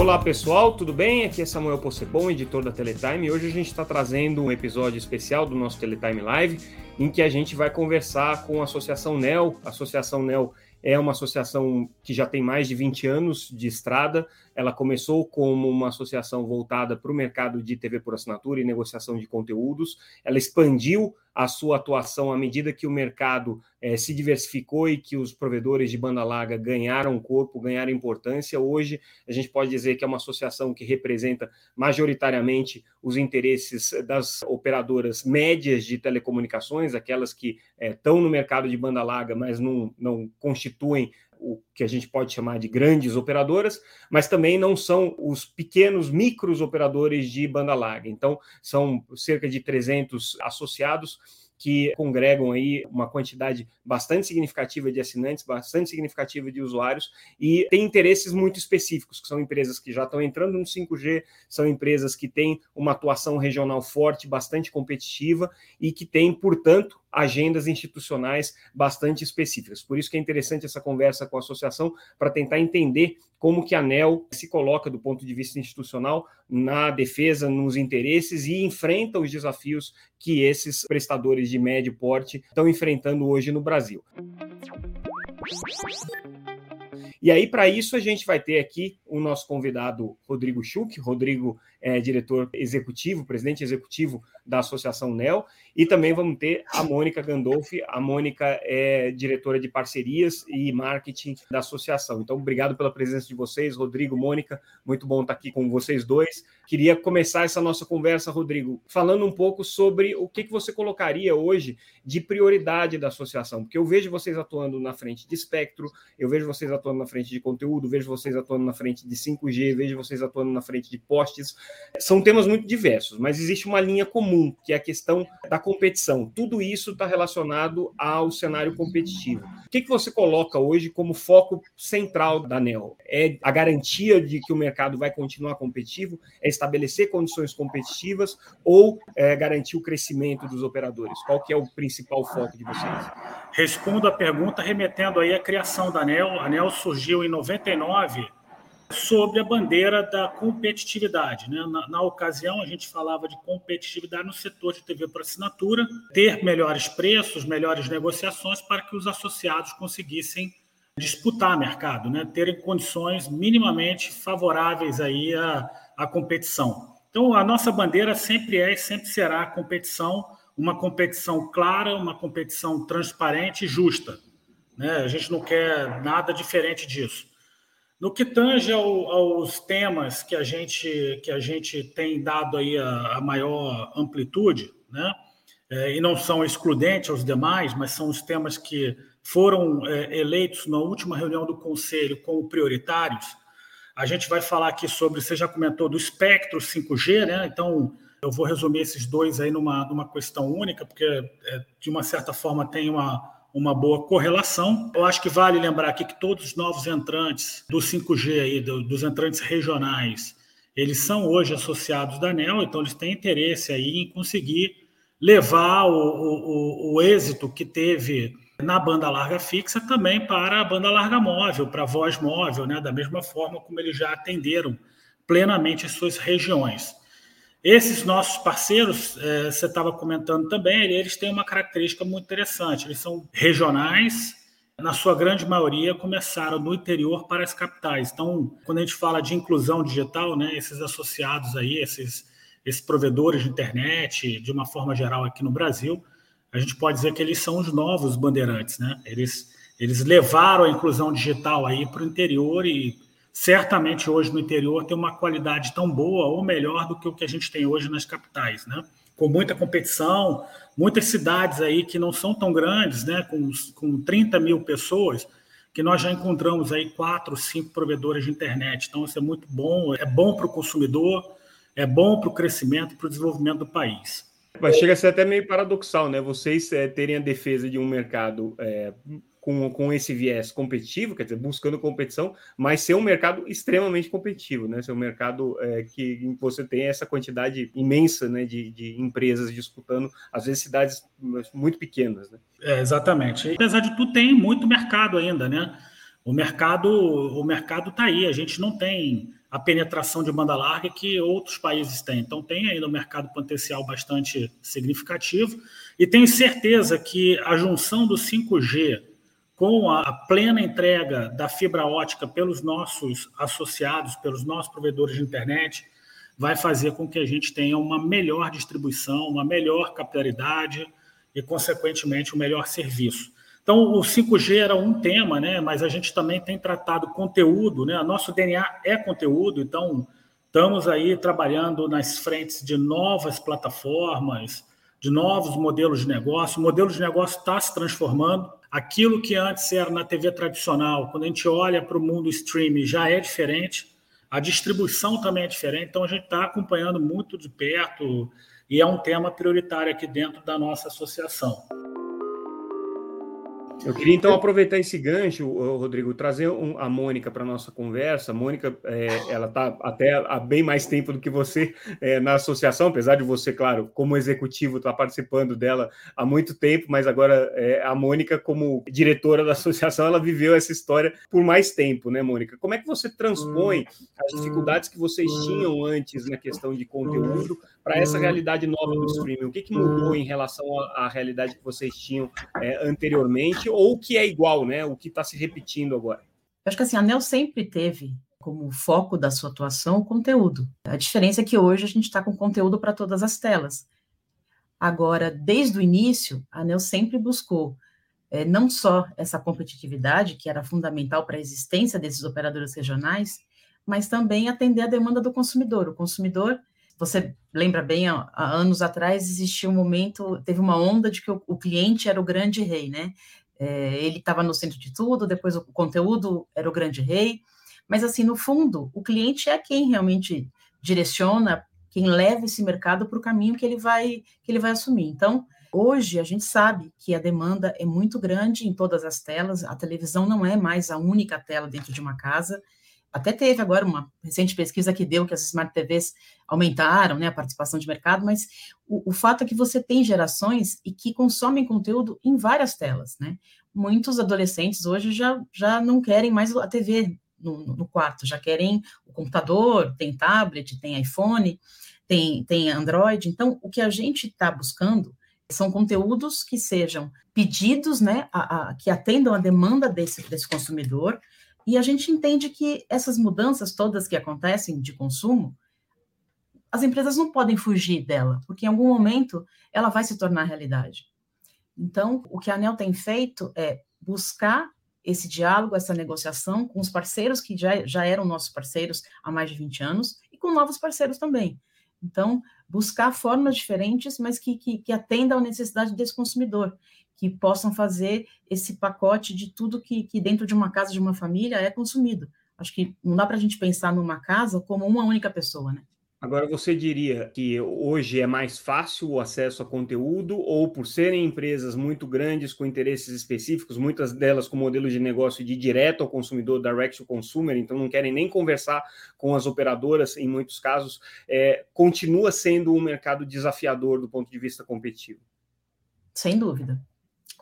Olá pessoal, tudo bem? Aqui é Samuel Possebon, editor da Teletime, e hoje a gente está trazendo um episódio especial do nosso Teletime Live, em que a gente vai conversar com a Associação NEL. A Associação NEL é uma associação que já tem mais de 20 anos de estrada. Ela começou como uma associação voltada para o mercado de TV por assinatura e negociação de conteúdos. Ela expandiu a sua atuação à medida que o mercado eh, se diversificou e que os provedores de banda larga ganharam corpo, ganharam importância. Hoje, a gente pode dizer que é uma associação que representa majoritariamente os interesses das operadoras médias de telecomunicações, aquelas que eh, estão no mercado de banda larga, mas não, não constituem o que a gente pode chamar de grandes operadoras, mas também não são os pequenos micros operadores de banda larga. Então, são cerca de 300 associados que congregam aí uma quantidade bastante significativa de assinantes, bastante significativa de usuários e tem interesses muito específicos, que são empresas que já estão entrando no 5G, são empresas que têm uma atuação regional forte, bastante competitiva e que têm, portanto, agendas institucionais bastante específicas. Por isso que é interessante essa conversa com a associação para tentar entender como que a ANEL se coloca do ponto de vista institucional na defesa, nos interesses e enfrenta os desafios que esses prestadores de médio porte estão enfrentando hoje no Brasil. E aí, para isso, a gente vai ter aqui o nosso convidado Rodrigo Schuch. Rodrigo é diretor executivo, presidente executivo da Associação NEL, e também vamos ter a Mônica Gandolfi. A Mônica é diretora de parcerias e marketing da associação. Então, obrigado pela presença de vocês, Rodrigo, Mônica. Muito bom estar aqui com vocês dois. Queria começar essa nossa conversa, Rodrigo, falando um pouco sobre o que, que você colocaria hoje de prioridade da associação, porque eu vejo vocês atuando na frente de espectro, eu vejo vocês atuando na frente de conteúdo, vejo vocês atuando na frente de 5G, vejo vocês atuando na frente de postes. São temas muito diversos, mas existe uma linha comum, que é a questão da competição. Tudo isso está relacionado ao cenário competitivo. O que, que você coloca hoje como foco central da NEL? É a garantia de que o mercado vai continuar competitivo? É estabelecer condições competitivas ou é garantir o crescimento dos operadores? Qual que é o principal foco de vocês? Respondo a pergunta remetendo aí à criação da ANEL. A ANEL surgiu em 99 sobre a bandeira da competitividade. Né? Na, na, ocasião, a gente falava de competitividade no setor de TV por assinatura, ter melhores preços, melhores negociações para que os associados conseguissem disputar mercado, né? terem condições minimamente favoráveis aí à, à competição. Então, a nossa bandeira sempre é e sempre será a competição, uma competição clara, uma competição transparente e justa. Né? A gente não quer nada diferente disso. No que tange ao, aos temas que a gente que a gente tem dado aí a, a maior amplitude, né? É, e não são excludentes aos demais, mas são os temas que foram é, eleitos na última reunião do Conselho como prioritários. A gente vai falar aqui sobre, você já comentou, do espectro 5G, né? Então, eu vou resumir esses dois aí numa, numa questão única, porque, é, de uma certa forma, tem uma, uma boa correlação. Eu acho que vale lembrar aqui que todos os novos entrantes do 5G aí, do, dos entrantes regionais, eles são hoje associados da ANEL, então eles têm interesse aí em conseguir levar o, o, o êxito que teve na banda larga fixa também para a banda larga móvel, para a voz móvel, né? da mesma forma como eles já atenderam plenamente as suas regiões. Esses nossos parceiros, é, você estava comentando também, eles têm uma característica muito interessante. Eles são regionais, na sua grande maioria começaram no interior para as capitais. Então, quando a gente fala de inclusão digital, né, esses associados aí, esses, esses provedores de internet, de uma forma geral aqui no Brasil, a gente pode dizer que eles são os novos bandeirantes, né? Eles, eles levaram a inclusão digital aí para o interior e certamente hoje no interior tem uma qualidade tão boa ou melhor do que o que a gente tem hoje nas capitais, né? Com muita competição, muitas cidades aí que não são tão grandes, né? Com, com 30 mil pessoas, que nós já encontramos aí quatro, cinco provedores de internet. Então, isso é muito bom, é bom para o consumidor, é bom para o crescimento, para o desenvolvimento do país. Mas chega a ser até meio paradoxal, né? Vocês é, terem a defesa de um mercado é, com, com esse viés competitivo, quer dizer, buscando competição, mas ser um mercado extremamente competitivo, né? Ser um mercado é, que você tem essa quantidade imensa né, de, de empresas disputando, às vezes cidades muito pequenas, né? É, exatamente. Apesar de tudo, tem muito mercado ainda, né? O mercado o mercado está aí, a gente não tem a penetração de banda larga que outros países têm. Então, tem ainda um mercado potencial bastante significativo e tenho certeza que a junção do 5G com a plena entrega da fibra ótica pelos nossos associados, pelos nossos provedores de internet, vai fazer com que a gente tenha uma melhor distribuição, uma melhor capilaridade e, consequentemente, um melhor serviço. Então, o 5G era um tema, né? mas a gente também tem tratado conteúdo, né? Nosso DNA é conteúdo, então estamos aí trabalhando nas frentes de novas plataformas, de novos modelos de negócio. O modelo de negócio está se transformando. Aquilo que antes era na TV tradicional, quando a gente olha para o mundo streaming, já é diferente. A distribuição também é diferente, então a gente está acompanhando muito de perto e é um tema prioritário aqui dentro da nossa associação. Eu queria então aproveitar esse gancho, Rodrigo, trazer um, a Mônica para a nossa conversa. A Mônica, é, ela está até há bem mais tempo do que você é, na associação, apesar de você, claro, como executivo, estar tá participando dela há muito tempo, mas agora é, a Mônica, como diretora da associação, ela viveu essa história por mais tempo, né, Mônica? Como é que você transpõe as dificuldades que vocês tinham antes na questão de conteúdo para essa realidade nova do streaming? O que, que mudou em relação à, à realidade que vocês tinham é, anteriormente? Ou o que é igual, né? O que está se repetindo agora? Eu acho que assim, a NEL sempre teve como foco da sua atuação o conteúdo. A diferença é que hoje a gente está com conteúdo para todas as telas. Agora, desde o início, a ANEL sempre buscou é, não só essa competitividade, que era fundamental para a existência desses operadores regionais, mas também atender a demanda do consumidor. O consumidor, você lembra bem, há, há anos atrás existia um momento, teve uma onda de que o, o cliente era o grande rei, né? É, ele estava no centro de tudo, depois o conteúdo era o grande rei, mas assim, no fundo, o cliente é quem realmente direciona, quem leva esse mercado para o caminho que ele vai que ele vai assumir. Então, hoje a gente sabe que a demanda é muito grande em todas as telas, a televisão não é mais a única tela dentro de uma casa, até teve agora uma recente pesquisa que deu que as Smart TVs aumentaram né, a participação de mercado, mas o, o, fato é que você tem gerações e que consomem conteúdo em várias telas. Né? Muitos adolescentes hoje já, já não querem mais a TV no, no quarto, já querem o computador, tem tablet, tem iPhone, tem, tem Android. Então, o que a gente está buscando são conteúdos que sejam pedidos, né, a, a, que atendam a demanda desse, desse consumidor, e a gente entende que essas mudanças todas que acontecem de consumo, as empresas não podem fugir dela, porque em algum momento ela vai se tornar realidade. Então, o que a ANEL tem feito é buscar esse diálogo, essa negociação com os parceiros que já, já eram nossos parceiros há mais de 20 anos e com novos parceiros também. Então, buscar formas diferentes, mas que, que, que atendam à necessidade desse consumidor que possam fazer esse pacote de tudo que, que dentro de uma casa, de uma família, é consumido. Acho que não dá para a gente pensar numa casa como uma única pessoa, né? Agora, você diria que hoje é mais fácil o acesso a conteúdo, ou por serem empresas muito grandes com interesses específicos, muitas delas com modelo de negócio de direto ao consumidor, direct to consumer, então não querem nem conversar com as operadoras, em muitos casos, é, continua sendo um mercado desafiador do ponto de vista competitivo? Sem dúvida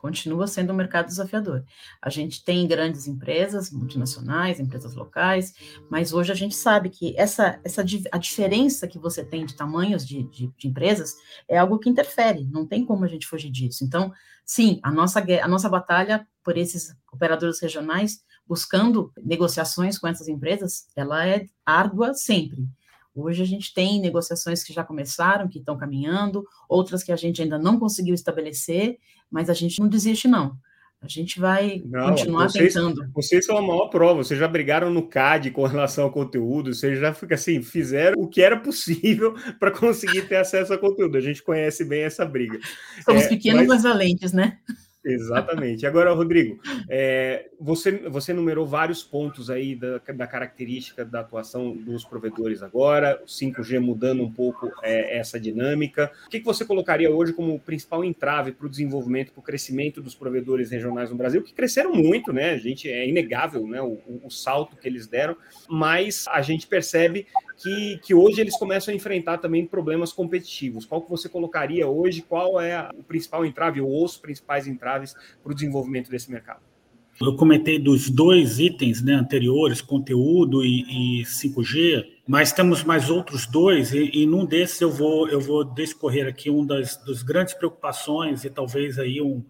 continua sendo um mercado desafiador. A gente tem grandes empresas multinacionais, empresas locais, mas hoje a gente sabe que essa, essa a diferença que você tem de tamanhos de, de, de empresas é algo que interfere, não tem como a gente fugir disso. Então, sim, a nossa, a nossa batalha por esses operadores regionais, buscando negociações com essas empresas, ela é árdua sempre. Hoje a gente tem negociações que já começaram, que estão caminhando, outras que a gente ainda não conseguiu estabelecer, mas a gente não desiste, não. A gente vai não, continuar vocês, tentando. Vocês são a maior prova, vocês já brigaram no CAD com relação ao conteúdo, vocês já fica assim, fizeram o que era possível para conseguir ter acesso a conteúdo. A gente conhece bem essa briga. Somos é, pequenos, mas... mas valentes, né? Exatamente. Agora, Rodrigo, é, você, você numerou vários pontos aí da, da característica da atuação dos provedores agora, o 5G mudando um pouco é, essa dinâmica. O que, que você colocaria hoje como principal entrave para o desenvolvimento, para o crescimento dos provedores regionais no Brasil, que cresceram muito, né? A gente é inegável né, o, o salto que eles deram, mas a gente percebe que, que hoje eles começam a enfrentar também problemas competitivos. Qual que você colocaria hoje? Qual é o principal entrave ou os principais entraves para o desenvolvimento desse mercado? Eu comentei dos dois itens né, anteriores, conteúdo e, e 5G, mas temos mais outros dois, e, e num desses eu vou, eu vou descorrer aqui um das, das grandes preocupações e talvez aí um,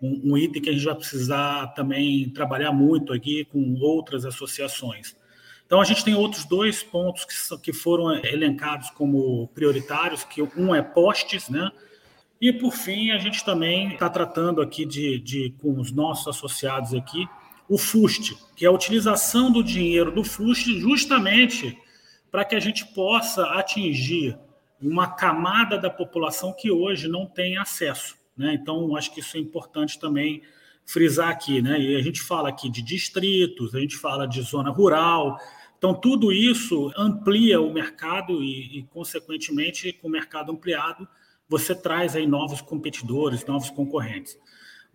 um, um, item que a gente vai precisar também trabalhar muito aqui com outras associações. Então, a gente tem outros dois pontos que, que foram elencados como prioritários, que um é postes, né? E, por fim, a gente também está tratando aqui de, de, com os nossos associados aqui, o FUST, que é a utilização do dinheiro do FUST justamente para que a gente possa atingir uma camada da população que hoje não tem acesso. Né? Então, acho que isso é importante também frisar aqui. Né? E a gente fala aqui de distritos, a gente fala de zona rural. Então, tudo isso amplia o mercado e, e consequentemente, com o mercado ampliado, você traz aí novos competidores, novos concorrentes.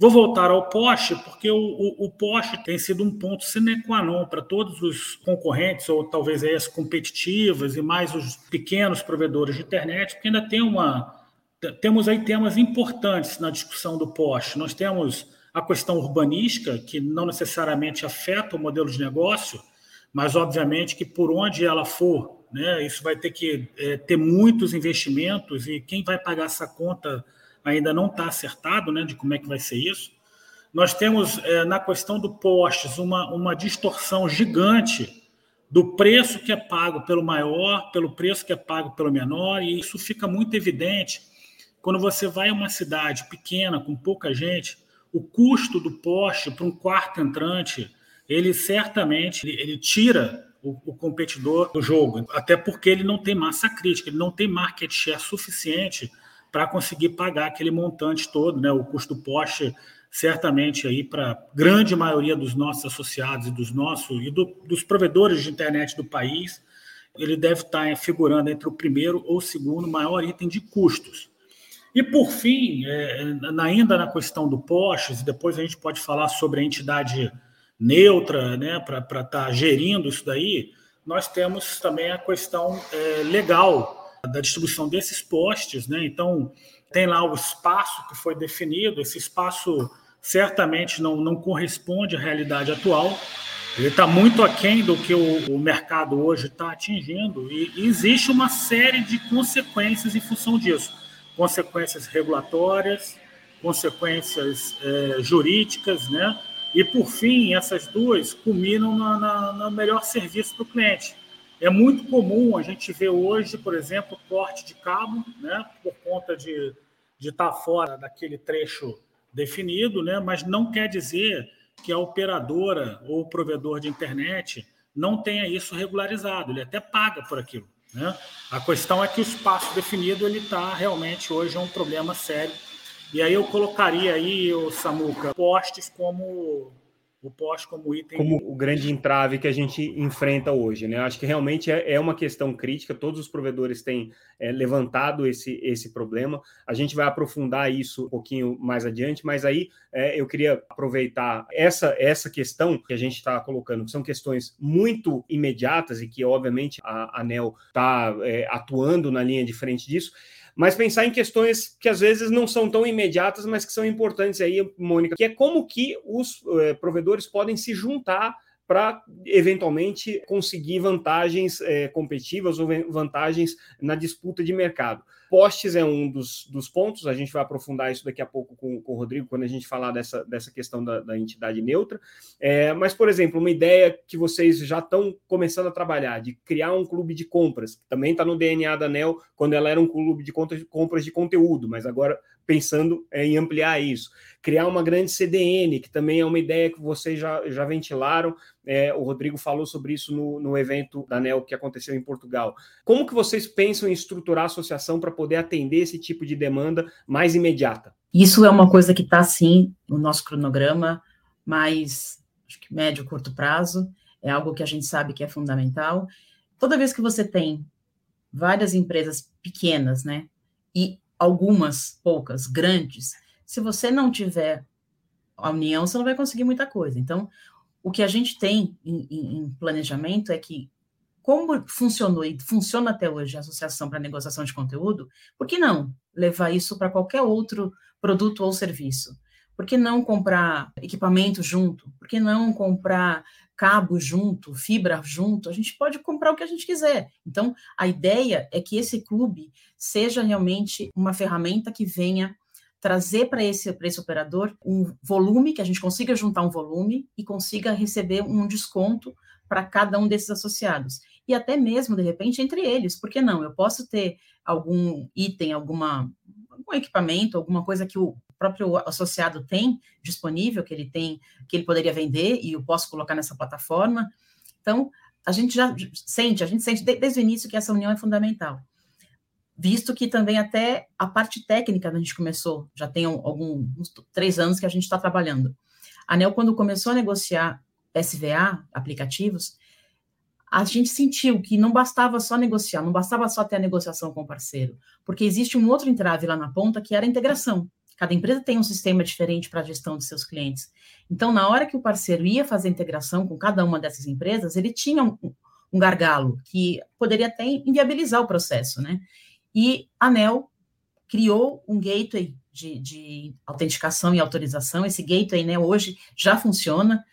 Vou voltar ao Porsche, porque o, o, o Porsche tem sido um ponto sine qua non para todos os concorrentes, ou talvez as competitivas e mais os pequenos provedores de internet, porque ainda tem uma. Temos aí temas importantes na discussão do Porsche. Nós temos a questão urbanística, que não necessariamente afeta o modelo de negócio, mas obviamente que por onde ela for, né? Isso vai ter que é, ter muitos investimentos e quem vai pagar essa conta ainda não está acertado, né? De como é que vai ser isso. Nós temos é, na questão do postes uma, uma distorção gigante do preço que é pago pelo maior, pelo preço que é pago pelo menor, e isso fica muito evidente quando você vai a uma cidade pequena, com pouca gente, o custo do poste para um quarto entrante, ele certamente ele, ele tira o, o, competidor do jogo, até porque ele não tem massa crítica, ele não tem market share suficiente para conseguir pagar aquele montante todo, né? O custo poste certamente aí para grande maioria dos nossos associados e dos nossos e do, dos provedores de internet do país, ele deve estar figurando entre o primeiro ou o segundo maior item de custos. E por fim, é, ainda na questão do postes, depois a gente pode falar sobre a entidade neutra né, para estar tá gerindo isso daí, nós temos também a questão é, legal da distribuição desses postes. Né? Então, tem lá o espaço que foi definido, esse espaço certamente não, não corresponde à realidade atual, ele está muito aquém do que o, o mercado hoje está atingindo, e, e existe uma série de consequências em função disso consequências regulatórias, consequências é, jurídicas, né? E, por fim, essas duas culminam na, na, na melhor serviço para o cliente. É muito comum a gente ver hoje, por exemplo, corte de cabo, né, por conta de, de estar tá fora daquele trecho definido, né, mas não quer dizer que a operadora ou o provedor de internet não tenha isso regularizado, ele até paga por aquilo. Né? A questão é que o espaço definido ele está realmente hoje é um problema sério e aí eu colocaria aí, o Samuca, postes como o poste como item. Como o grande entrave que a gente enfrenta hoje, né? Acho que realmente é, é uma questão crítica, todos os provedores têm é, levantado esse, esse problema. A gente vai aprofundar isso um pouquinho mais adiante, mas aí é, eu queria aproveitar essa, essa questão que a gente está colocando, que são questões muito imediatas e que, obviamente, a ANEL está é, atuando na linha de frente disso mas pensar em questões que às vezes não são tão imediatas, mas que são importantes aí, Mônica, que é como que os é, provedores podem se juntar para eventualmente conseguir vantagens é, competitivas ou vantagens na disputa de mercado. Postes é um dos, dos pontos, a gente vai aprofundar isso daqui a pouco com, com o Rodrigo, quando a gente falar dessa, dessa questão da, da entidade neutra. É, mas, por exemplo, uma ideia que vocês já estão começando a trabalhar, de criar um clube de compras, que também está no DNA da NEL, quando ela era um clube de compras de conteúdo, mas agora pensando é, em ampliar isso. Criar uma grande CDN, que também é uma ideia que vocês já, já ventilaram, é, o Rodrigo falou sobre isso no, no evento da NEL que aconteceu em Portugal. Como que vocês pensam em estruturar a associação para poder atender esse tipo de demanda mais imediata? Isso é uma coisa que está, sim, no nosso cronograma, mas acho que médio, curto prazo, é algo que a gente sabe que é fundamental. Toda vez que você tem várias empresas pequenas, né, e algumas poucas grandes, se você não tiver a união, você não vai conseguir muita coisa. Então, o que a gente tem em, em planejamento é que, como funcionou e funciona até hoje a Associação para Negociação de Conteúdo, por que não levar isso para qualquer outro produto ou serviço? Por que não comprar equipamento junto? Por que não comprar cabo junto, fibra junto? A gente pode comprar o que a gente quiser. Então, a ideia é que esse clube seja realmente uma ferramenta que venha trazer para esse, esse operador um volume, que a gente consiga juntar um volume e consiga receber um desconto para cada um desses associados. E até mesmo, de repente, entre eles, por que não? Eu posso ter algum item, alguma, algum equipamento, alguma coisa que o próprio associado tem disponível, que ele tem, que ele poderia vender e eu posso colocar nessa plataforma. Então, a gente já sente, a gente sente desde o início que essa união é fundamental visto que também até a parte técnica a gente começou, já tem alguns três anos que a gente está trabalhando. A ANEL, quando começou a negociar SVA, aplicativos, a gente sentiu que não bastava só negociar, não bastava só ter a negociação com o parceiro, porque existe um outro entrave lá na ponta que era a integração. Cada empresa tem um sistema diferente para a gestão de seus clientes. Então, na hora que o parceiro ia fazer a integração com cada uma dessas empresas, ele tinha um, um gargalo que poderia até inviabilizar o processo, né? E a ANEL criou um gateway de, de, autenticação e autorização. Esse gateway, né, hoje já funciona.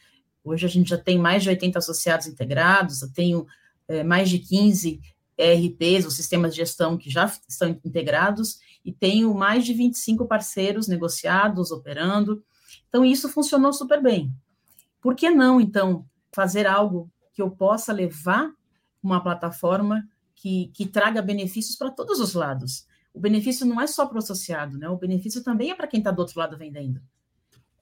Hoje a gente já tem mais de 80 associados integrados, eu tenho é, mais de 15 ERPs, os sistemas de gestão que já estão integrados, e tenho mais de 25 parceiros negociados, operando. Então, isso funcionou super bem. Por que não, então, fazer algo que eu possa levar uma plataforma que, que traga benefícios para todos os lados. O benefício não é só para o associado, né? O benefício também é para quem está do outro lado vendendo.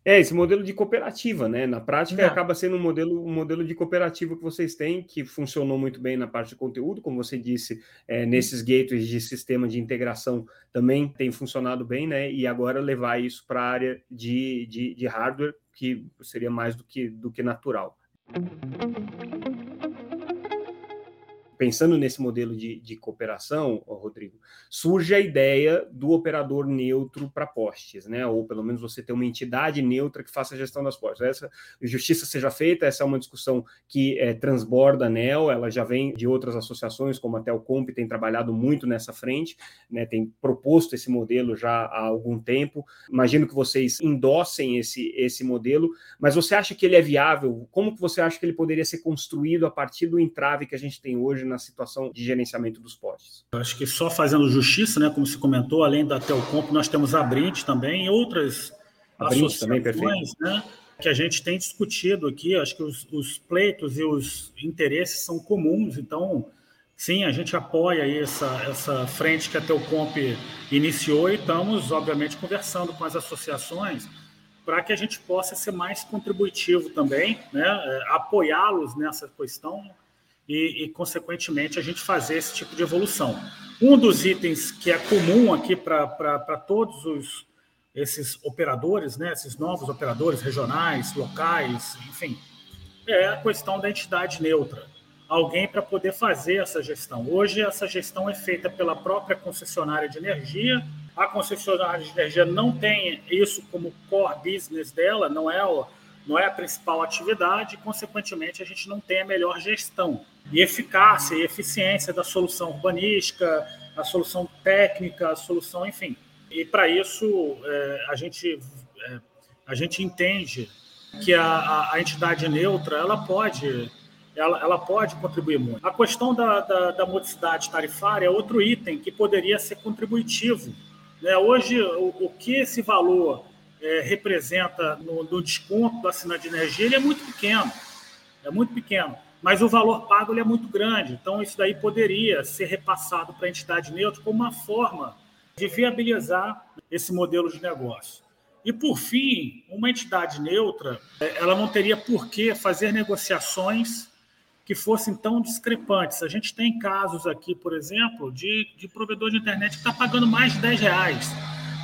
É, esse modelo de cooperativa, né? Na prática, Não. acaba sendo um modelo, um modelo de cooperativa que vocês têm, que funcionou muito bem na parte de conteúdo, como você disse, é, nesses gateways de sistema de integração também tem funcionado bem, né? E agora levar isso para a área de, de, de hardware, que seria mais do que, do que natural pensando nesse modelo de, de cooperação, Rodrigo, surge a ideia do operador neutro para postes, né? Ou pelo menos você ter uma entidade neutra que faça a gestão das postes. Essa justiça seja feita, essa é uma discussão que é, transborda a NEL, ela já vem de outras associações, como a Telcomp tem trabalhado muito nessa frente, né? Tem proposto esse modelo já há algum tempo. Imagino que vocês endossem esse, esse modelo, mas você acha que ele é viável? Como que você acha que ele poderia ser construído a partir do entrave que a gente tem hoje na situação de gerenciamento dos postes. Eu acho que só fazendo justiça, né, como se comentou, além da Telcomp, nós temos a Brint também e outras a associações também, perfeito. Né, que a gente tem discutido aqui. Acho que os, os pleitos e os interesses são comuns, então Sim, a gente apoia essa, essa frente que a Telcomp iniciou e estamos, obviamente, conversando com as associações para que a gente possa ser mais contributivo também, né? É, apoiá-los nessa questão e, e, consequentemente, a gente fazer esse tipo de evolução. Um dos itens que é comum aqui para todos os, esses operadores, né, esses novos operadores regionais, locais, enfim, é a questão da entidade neutra. Alguém para poder fazer essa gestão. Hoje, essa gestão é feita pela própria concessionária de energia. A concessionária de energia não tem isso como core business dela, não é o não é a principal atividade e, consequentemente, a gente não tem a melhor gestão e eficácia e eficiência da solução urbanística, a solução técnica, a solução, enfim. E para isso é, a gente é, a gente entende que a, a, a, entidade neutra ela pode ela, ela pode contribuir muito. A questão da, da, da modicidade tarifária é outro item que poderia ser contributivo. Né? Hoje, o, o que esse valor é, representa no, no, desconto do assinante de energia, ele é muito pequeno. É muito pequeno. Mas o valor pago ele é muito grande. Então, isso daí poderia ser repassado para a entidade neutra como uma forma de viabilizar esse modelo de negócio. E, por fim, uma entidade neutra, é, ela não teria por que fazer negociações que fossem tão discrepantes. A gente tem casos aqui, por exemplo, de, de provedor de internet que está pagando mais de 10 reais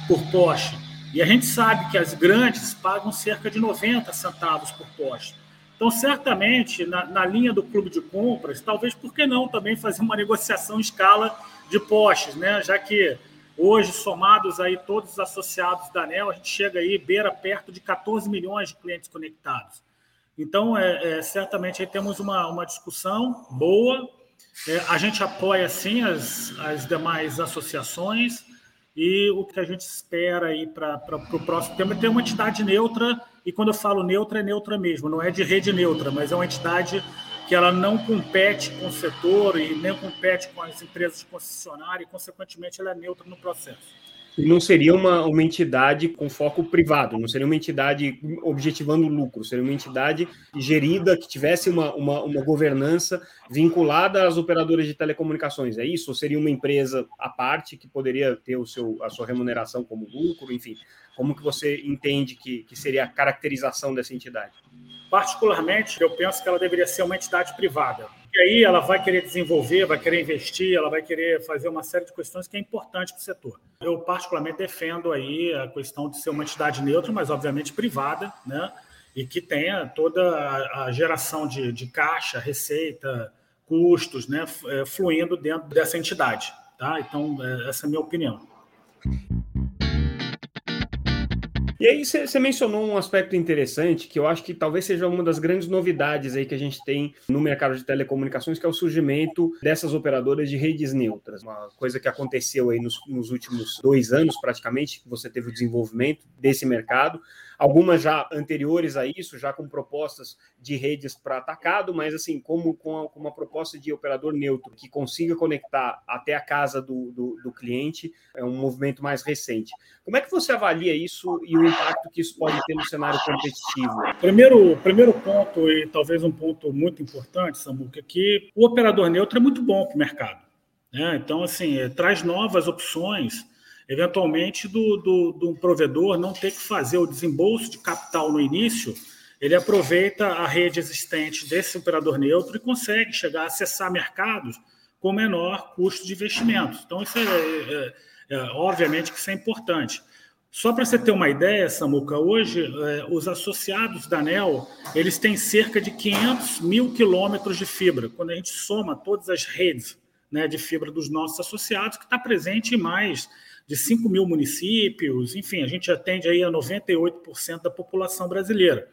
por poste e a gente sabe que as grandes pagam cerca de 90 centavos por poste. Então, certamente, na, na, linha do clube de compras, talvez por que não também fazer uma negociação em escala de postes, né? Já que hoje, somados aí todos os associados da ANEL, a gente chega aí, beira perto de 14 milhões de clientes conectados. Então, é, é certamente aí temos uma, uma discussão boa. É, a gente apoia, sim, as, as demais associações E o que a gente espera aí para o próximo tema é ter uma entidade neutra, e quando eu falo neutra, é neutra mesmo, não é de rede neutra, mas é uma entidade que ela não compete com o setor e nem compete com as empresas de concessionária, e, consequentemente, ela é neutra no processo não seria uma, uma entidade com foco privado, não seria uma entidade objetivando lucro, seria uma entidade gerida, que tivesse uma, uma, uma governança vinculada às operadoras de telecomunicações, é isso? Ou seria uma empresa à parte que poderia ter o seu, a sua remuneração como lucro, enfim? Como que você entende que, que seria a caracterização dessa entidade? Particularmente, eu penso que ela deveria ser uma entidade privada e aí ela vai querer desenvolver, vai querer investir, ela vai querer fazer uma série de questões que é importante para o setor. Eu particularmente defendo aí a questão de ser uma entidade neutra, mas obviamente privada, né? E que tenha toda a geração de, de caixa, receita, custos, né? É, fluindo dentro dessa entidade, tá? Então é, essa é a minha opinião. E aí você mencionou um aspecto interessante que eu acho que talvez seja uma das grandes novidades aí que a gente tem no mercado de telecomunicações, que é o surgimento dessas operadoras de redes neutras. Uma coisa que aconteceu aí nos, nos últimos dois anos, praticamente, que você teve o desenvolvimento desse mercado algumas já anteriores a isso, já com propostas de redes para atacado, mas assim, como com, uma proposta de operador neutro que consiga conectar até a casa do, do, do, cliente, é um movimento mais recente. Como é que você avalia isso e o impacto que isso pode ter no cenário competitivo? Primeiro, primeiro ponto, e talvez um ponto muito importante, Samuca, é que o operador neutro é muito bom para o mercado. Né? Então, assim, traz novas opções eventualmente do, do, do provedor não ter que fazer o desembolso de capital no início, ele aproveita a rede existente desse operador neutro e consegue chegar a acessar mercados com menor custo de investimento. Então, isso é, é, é obviamente que isso é importante. Só para você ter uma ideia, Samuca, hoje é, os associados da ANEL eles têm cerca de 500 mil quilômetros de fibra. Quando a gente soma todas as redes né, de fibra dos nossos associados, que está presente em mais de 5 mil municípios, enfim, a gente atende aí a 98% da população brasileira.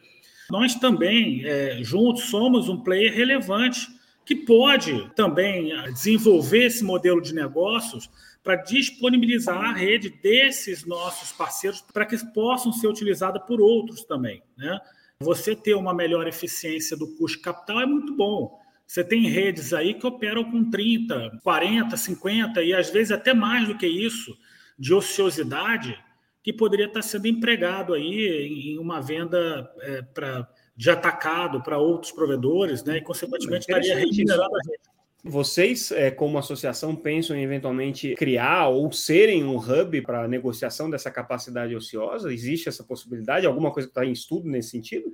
Nós também, é, juntos, somos um player relevante que pode também é, desenvolver esse modelo de negócios para disponibilizar a rede desses nossos parceiros para que possam ser utilizadas por outros também. Né? Você ter uma melhor eficiência do custo capital é muito bom. Você tem redes aí que operam com 30, 40, 50 e às vezes até mais do que isso de ociosidade que poderia estar sendo empregado aí em uma venda é, para de atacado para outros provedores, né? E consequentemente estaria regenerando a gente. Vocês, é, como associação, pensam em eventualmente criar ou serem um hub para negociação dessa capacidade ociosa? Existe essa possibilidade? Alguma coisa que está em estudo nesse sentido?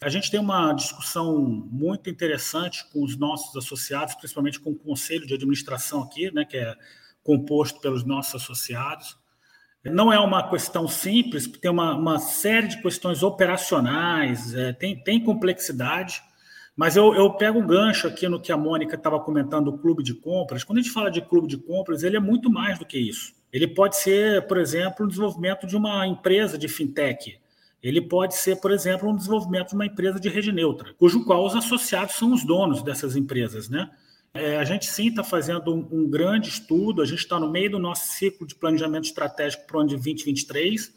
A gente tem uma discussão muito interessante com os nossos associados, principalmente com o conselho de administração aqui, né, que é composto pelos nossos associados. Não é uma questão simples, tem uma, uma série de questões operacionais, é, tem, tem complexidade, mas eu, eu pego o gancho aqui no que a Mônica estava comentando do clube de compras. Quando a gente fala de clube de compras, ele é muito mais do que isso. Ele pode ser, por exemplo, o desenvolvimento de uma empresa de fintech. Ele pode ser, por exemplo, um desenvolvimento de uma empresa de rede neutra, cujo qual os associados são os donos dessas empresas, né? É, a gente sim está fazendo um, um, grande estudo, a gente está no meio do nosso ciclo de planejamento estratégico para o ano de 2023,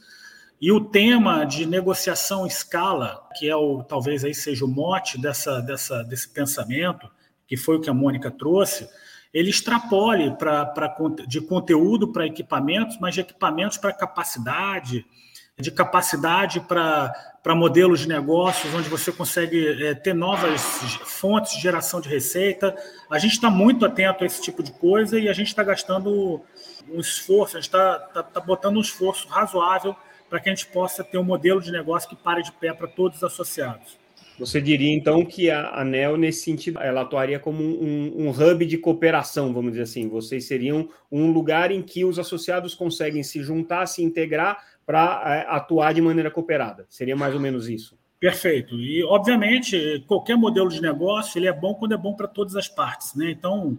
e o tema de negociação em escala, que é o talvez aí seja o mote dessa, dessa, desse pensamento, que foi o que a Mônica trouxe, ele extrapole pra, pra, de conteúdo para equipamentos, mas de equipamentos para capacidade, de capacidade para modelos de negócios, onde você consegue é, ter novas fontes de geração de receita. A gente está muito atento a esse tipo de coisa e a gente está gastando um esforço, a gente está tá, tá botando um esforço razoável para que a gente possa ter um modelo de negócio que pare de pé para todos os associados. Você diria, então, que a ANEL, nesse sentido, ela atuaria como um, um, hub de cooperação, vamos dizer assim. Vocês seriam um lugar em que os associados conseguem se juntar, se integrar para é, atuar de maneira cooperada. Seria mais ou menos isso. Perfeito. E, obviamente, qualquer modelo de negócio ele é bom quando é bom para todas as partes. Né? Então,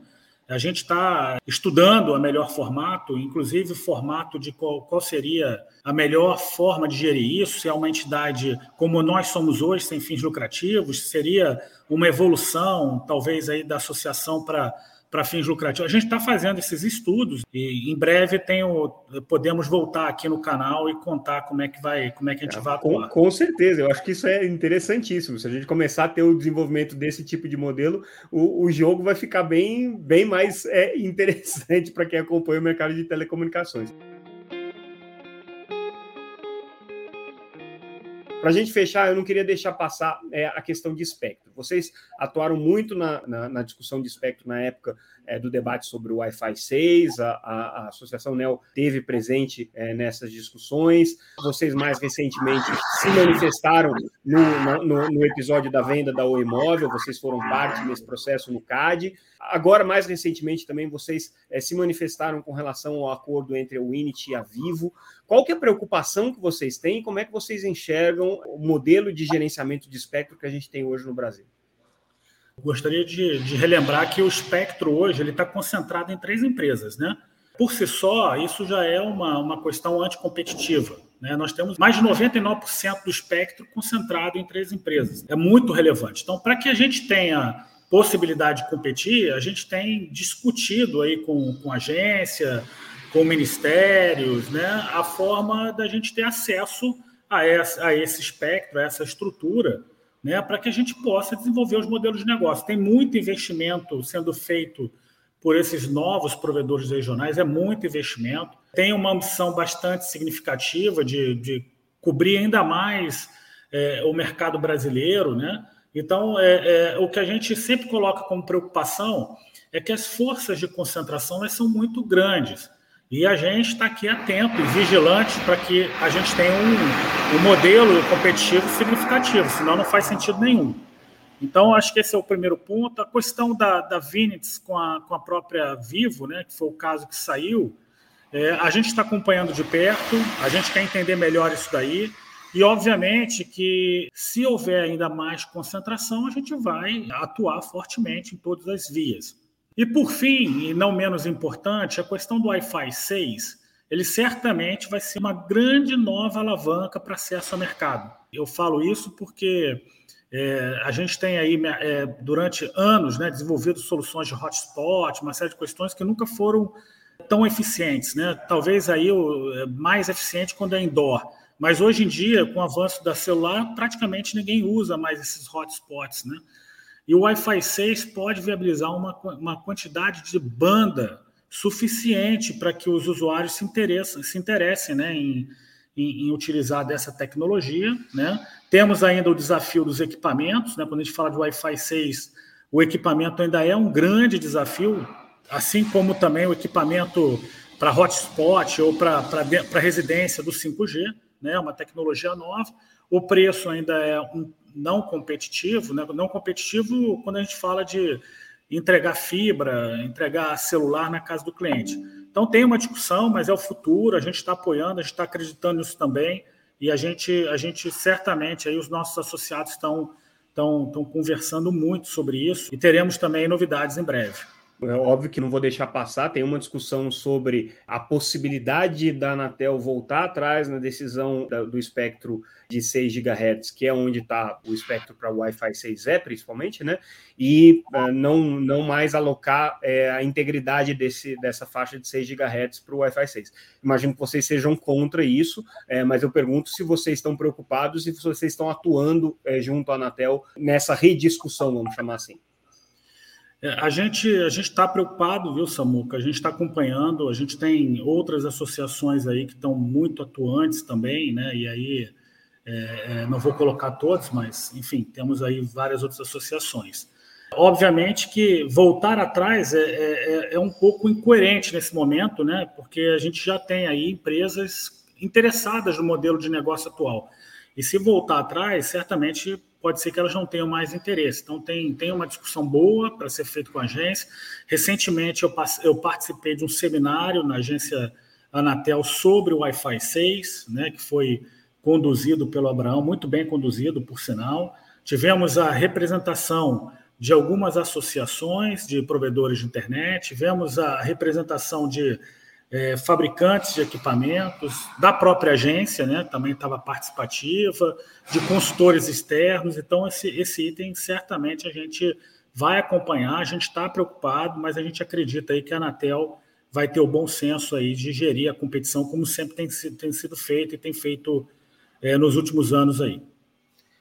a gente está estudando o melhor formato, inclusive o formato de qual, qual, seria a melhor forma de gerir isso, se é uma entidade como nós somos hoje, sem fins lucrativos, seria uma evolução, talvez, aí da associação para para fins lucrativos. A gente está fazendo esses estudos e em breve tenho, podemos voltar aqui no canal e contar como é que vai, como é que a gente é, vai atuar. Com, com, certeza, eu acho que isso é interessantíssimo. Se a gente começar a ter o desenvolvimento desse tipo de modelo, o, o jogo vai ficar bem, bem mais é, interessante para quem acompanha o mercado de telecomunicações. Para a gente fechar, eu não queria deixar passar é, a questão de espectro. Vocês atuaram muito na, na, na discussão de espectro na época é, do debate sobre o Wi-Fi 6, a, a, a Associação NEL teve presente é, nessas discussões. Vocês, mais recentemente, se manifestaram no, no, no, episódio da venda da Oi Móvel, vocês foram parte desse processo no CAD. Agora, mais recentemente, também vocês é, se manifestaram com relação ao acordo entre a Winit e a Vivo. Qual que é a preocupação que vocês têm? Como é que vocês enxergam o modelo de gerenciamento de espectro que a gente tem hoje no Brasil? Gostaria de, de relembrar que o espectro hoje ele está concentrado em três empresas, né? Por si só, isso já é uma, uma questão anticompetitiva. Né? Nós temos mais de 99% do espectro concentrado em três empresas. É muito relevante. Então, para que a gente tenha possibilidade de competir, a gente tem discutido aí com, com agência, com ministérios, né, a forma da gente ter acesso a, essa, a esse espectro, a essa estrutura, né, para que a gente possa desenvolver os modelos de negócio. Tem muito investimento sendo feito por esses novos provedores regionais, é muito investimento. Tem uma ambição bastante significativa de, de cobrir ainda mais é, o mercado brasileiro, né? Então, é, é, o que a gente sempre coloca como preocupação é que as forças de concentração elas são muito grandes. E a gente está aqui atento e vigilante para que a gente tenha um, um modelo competitivo significativo, senão não faz sentido nenhum. Então, acho que esse é o primeiro ponto. A questão da, da Vinitz com a, com a própria Vivo, né, que foi o caso que saiu, é, a gente está acompanhando de perto, a gente quer entender melhor isso daí. E, obviamente, que se houver ainda mais concentração, a gente vai atuar fortemente em todas as vias. E por fim, e não menos importante, a questão do Wi-Fi 6, ele certamente vai ser uma grande nova alavanca para acesso ao mercado. Eu falo isso porque é, a gente tem aí, é, durante anos, né, desenvolvido soluções de hotspot, uma série de questões que nunca foram tão eficientes. Né? Talvez aí o é, mais eficiente quando é indoor. Mas hoje em dia, com o avanço da celular, praticamente ninguém usa mais esses hotspots. Né? E o Wi-Fi 6 pode viabilizar uma, uma quantidade de banda suficiente para que os usuários se interessem, se interessem né, em, em, em, utilizar dessa tecnologia. Né? Temos ainda o desafio dos equipamentos. Né? Quando a gente fala de Wi-Fi 6, o equipamento ainda é um grande desafio, assim como também o equipamento para hotspot ou para residência do 5G, né? uma tecnologia nova. O preço ainda é um não competitivo, né? não competitivo quando a gente fala de entregar fibra, entregar celular na casa do cliente. Então tem uma discussão, mas é o futuro, a gente está apoiando, a gente está acreditando nisso também, e a gente, a gente certamente, aí os nossos associados estão, estão, estão conversando muito sobre isso, e teremos também novidades em breve. É óbvio que não vou deixar passar, tem uma discussão sobre a possibilidade da Anatel voltar atrás na decisão do espectro de 6 GHz, que é onde está o espectro para Wi-Fi 6E, principalmente, né? E uh, não, não mais alocar é, a integridade desse, dessa faixa de 6 GHz para o Wi-Fi 6. Imagino que vocês sejam contra isso, é, mas eu pergunto se vocês estão preocupados e se vocês estão atuando é, junto à Anatel nessa rediscussão, vamos chamar assim. É, a gente a gente está preocupado, viu, Samuca? A gente está acompanhando. A gente tem outras associações aí que estão muito atuantes também, né? E aí é, é, não vou colocar todos, mas enfim, temos aí várias outras associações. Obviamente que voltar atrás é, é, é, é um pouco incoerente nesse momento, né? Porque a gente já tem aí empresas interessadas no modelo de negócio atual. E se voltar atrás, certamente pode ser que elas não tenham mais interesse. Então, tem, tem uma discussão boa para ser feita com a agência. Recentemente, eu, eu participei de um seminário na agência Anatel sobre o Wi-Fi 6, né, que foi conduzido pelo Abraão, muito bem conduzido, por sinal. Tivemos a representação de algumas associações de provedores de internet, tivemos a representação de é, fabricantes de equipamentos, da própria agência, né, também estava participativa, de consultores externos. Então, esse, esse item certamente a gente vai acompanhar, a gente está preocupado, mas a gente acredita aí que a Anatel vai ter o bom senso aí de gerir a competição, como sempre tem tem sido feito e tem feito é, nos últimos anos aí.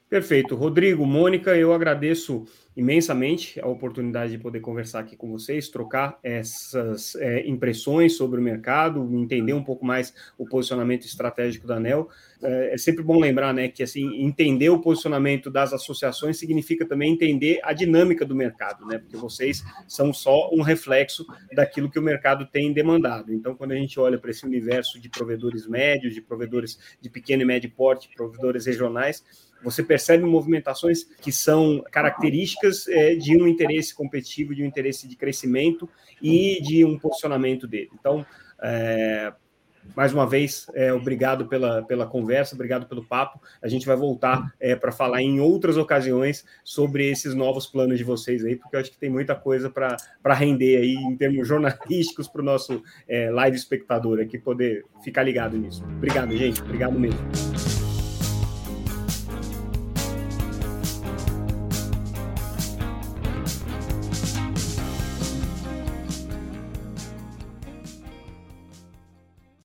Perfeito. Rodrigo, Mônica, eu agradeço imensamente a oportunidade de poder conversar aqui com vocês, trocar essas é, impressões sobre o mercado, entender um pouco mais o posicionamento estratégico da ANEL. É, é, sempre bom lembrar né, que assim, entender o posicionamento das associações significa também entender a dinâmica do mercado, né, porque vocês são só um reflexo daquilo que o mercado tem demandado. Então, quando a gente olha para esse universo de provedores médios, de provedores de pequeno e médio porte, provedores regionais, você percebe movimentações que são características é, de um interesse competitivo, de um interesse de crescimento e de um posicionamento dele. Então, é, mais uma vez, é, obrigado pela, pela conversa, obrigado pelo papo. A gente vai voltar é, para falar em outras ocasiões sobre esses novos planos de vocês aí, porque eu acho que tem muita coisa para render aí em termos jornalísticos para o nosso é, live espectador aqui poder ficar ligado nisso. Obrigado, gente. Obrigado mesmo.